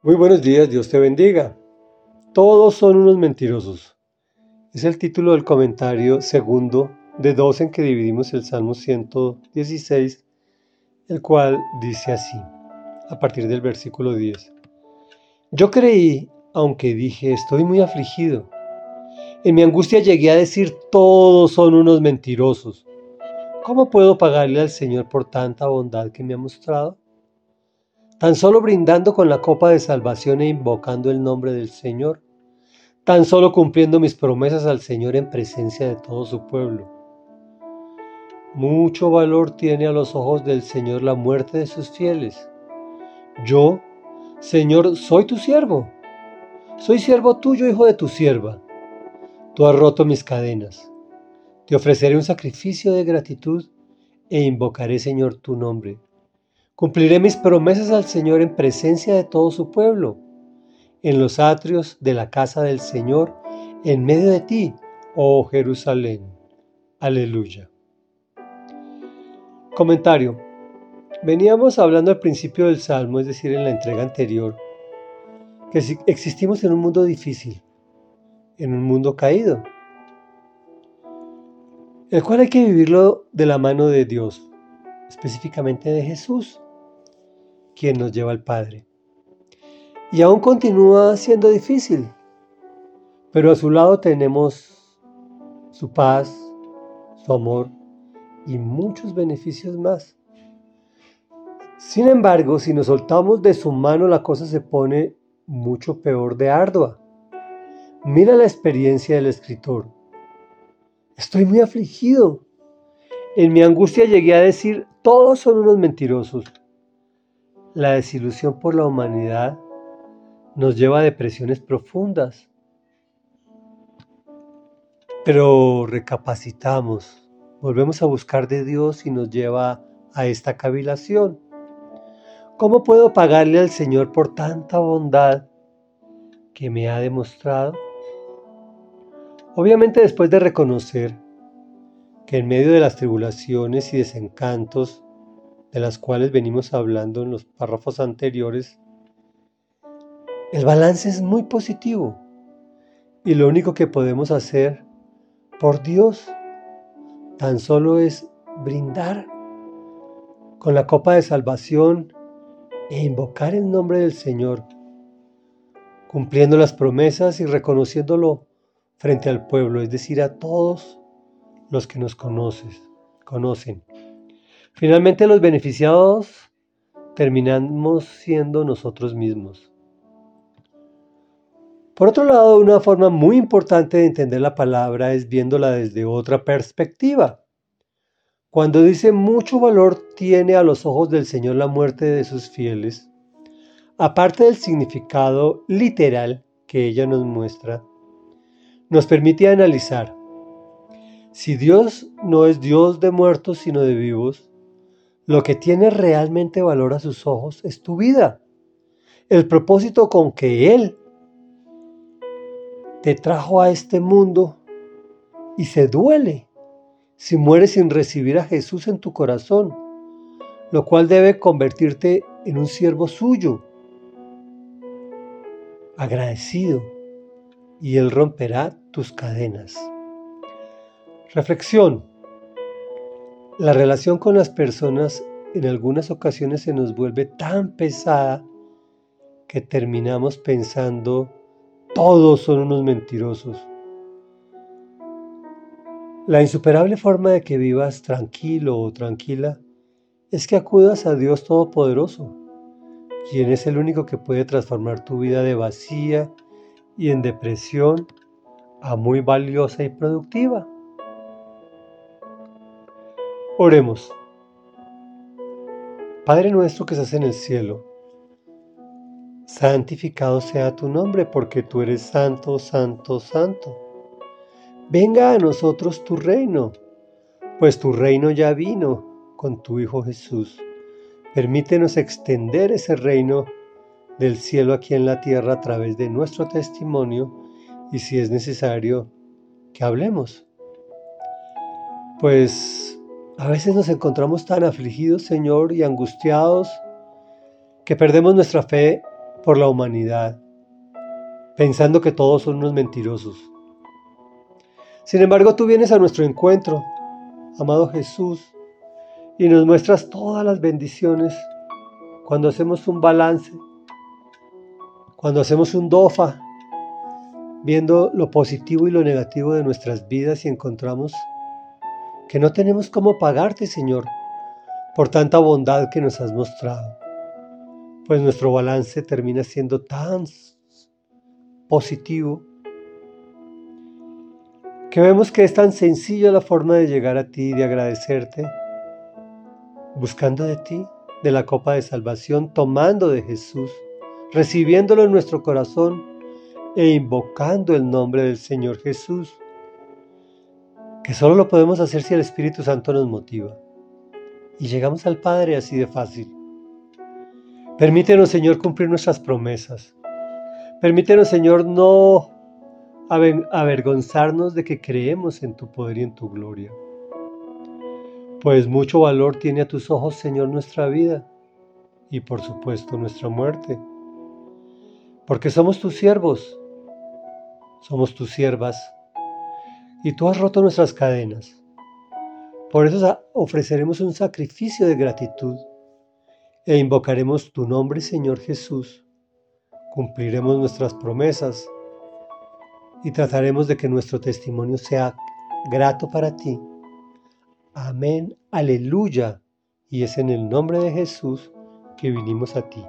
Muy buenos días, Dios te bendiga. Todos son unos mentirosos. Es el título del comentario segundo de dos en que dividimos el Salmo 116, el cual dice así, a partir del versículo 10. Yo creí, aunque dije, estoy muy afligido. En mi angustia llegué a decir, todos son unos mentirosos. ¿Cómo puedo pagarle al Señor por tanta bondad que me ha mostrado? Tan solo brindando con la copa de salvación e invocando el nombre del Señor, tan solo cumpliendo mis promesas al Señor en presencia de todo su pueblo. Mucho valor tiene a los ojos del Señor la muerte de sus fieles. Yo, Señor, soy tu siervo. Soy siervo tuyo, hijo de tu sierva. Tú has roto mis cadenas. Te ofreceré un sacrificio de gratitud e invocaré, Señor, tu nombre. Cumpliré mis promesas al Señor en presencia de todo su pueblo, en los atrios de la casa del Señor, en medio de ti, oh Jerusalén. Aleluya. Comentario. Veníamos hablando al principio del Salmo, es decir, en la entrega anterior, que existimos en un mundo difícil, en un mundo caído, el cual hay que vivirlo de la mano de Dios, específicamente de Jesús quien nos lleva al Padre. Y aún continúa siendo difícil, pero a su lado tenemos su paz, su amor y muchos beneficios más. Sin embargo, si nos soltamos de su mano, la cosa se pone mucho peor de ardua. Mira la experiencia del escritor. Estoy muy afligido. En mi angustia llegué a decir, todos son unos mentirosos. La desilusión por la humanidad nos lleva a depresiones profundas. Pero recapacitamos, volvemos a buscar de Dios y nos lleva a esta cavilación. ¿Cómo puedo pagarle al Señor por tanta bondad que me ha demostrado? Obviamente después de reconocer que en medio de las tribulaciones y desencantos de las cuales venimos hablando en los párrafos anteriores, el balance es muy positivo y lo único que podemos hacer por Dios tan solo es brindar con la copa de salvación e invocar el nombre del Señor, cumpliendo las promesas y reconociéndolo frente al pueblo, es decir, a todos los que nos conoces, conocen. Finalmente los beneficiados terminamos siendo nosotros mismos. Por otro lado, una forma muy importante de entender la palabra es viéndola desde otra perspectiva. Cuando dice mucho valor tiene a los ojos del Señor la muerte de sus fieles, aparte del significado literal que ella nos muestra, nos permite analizar si Dios no es Dios de muertos sino de vivos, lo que tiene realmente valor a sus ojos es tu vida. El propósito con que Él te trajo a este mundo y se duele si mueres sin recibir a Jesús en tu corazón, lo cual debe convertirte en un siervo suyo, agradecido, y Él romperá tus cadenas. Reflexión. La relación con las personas en algunas ocasiones se nos vuelve tan pesada que terminamos pensando todos son unos mentirosos. La insuperable forma de que vivas tranquilo o tranquila es que acudas a Dios Todopoderoso, quien es el único que puede transformar tu vida de vacía y en depresión a muy valiosa y productiva. Oremos. Padre nuestro que estás en el cielo, santificado sea tu nombre porque tú eres santo, santo, santo. Venga a nosotros tu reino, pues tu reino ya vino con tu Hijo Jesús. Permítenos extender ese reino del cielo aquí en la tierra a través de nuestro testimonio y si es necesario que hablemos. Pues a veces nos encontramos tan afligidos, Señor, y angustiados, que perdemos nuestra fe por la humanidad, pensando que todos son unos mentirosos. Sin embargo, tú vienes a nuestro encuentro, amado Jesús, y nos muestras todas las bendiciones cuando hacemos un balance, cuando hacemos un DOFA, viendo lo positivo y lo negativo de nuestras vidas y encontramos que no tenemos cómo pagarte, Señor, por tanta bondad que nos has mostrado. Pues nuestro balance termina siendo tan positivo que vemos que es tan sencilla la forma de llegar a ti y de agradecerte, buscando de ti, de la copa de salvación, tomando de Jesús, recibiéndolo en nuestro corazón e invocando el nombre del Señor Jesús, que solo lo podemos hacer si el Espíritu Santo nos motiva. Y llegamos al Padre así de fácil. Permítenos, Señor, cumplir nuestras promesas. Permítenos, Señor, no avergonzarnos de que creemos en tu poder y en tu gloria. Pues mucho valor tiene a tus ojos, Señor, nuestra vida y por supuesto nuestra muerte. Porque somos tus siervos, somos tus siervas y tú has roto nuestras cadenas. Por eso ofreceremos un sacrificio de gratitud e invocaremos tu nombre, Señor Jesús. Cumpliremos nuestras promesas y trataremos de que nuestro testimonio sea grato para ti. Amén, aleluya. Y es en el nombre de Jesús que vinimos a ti.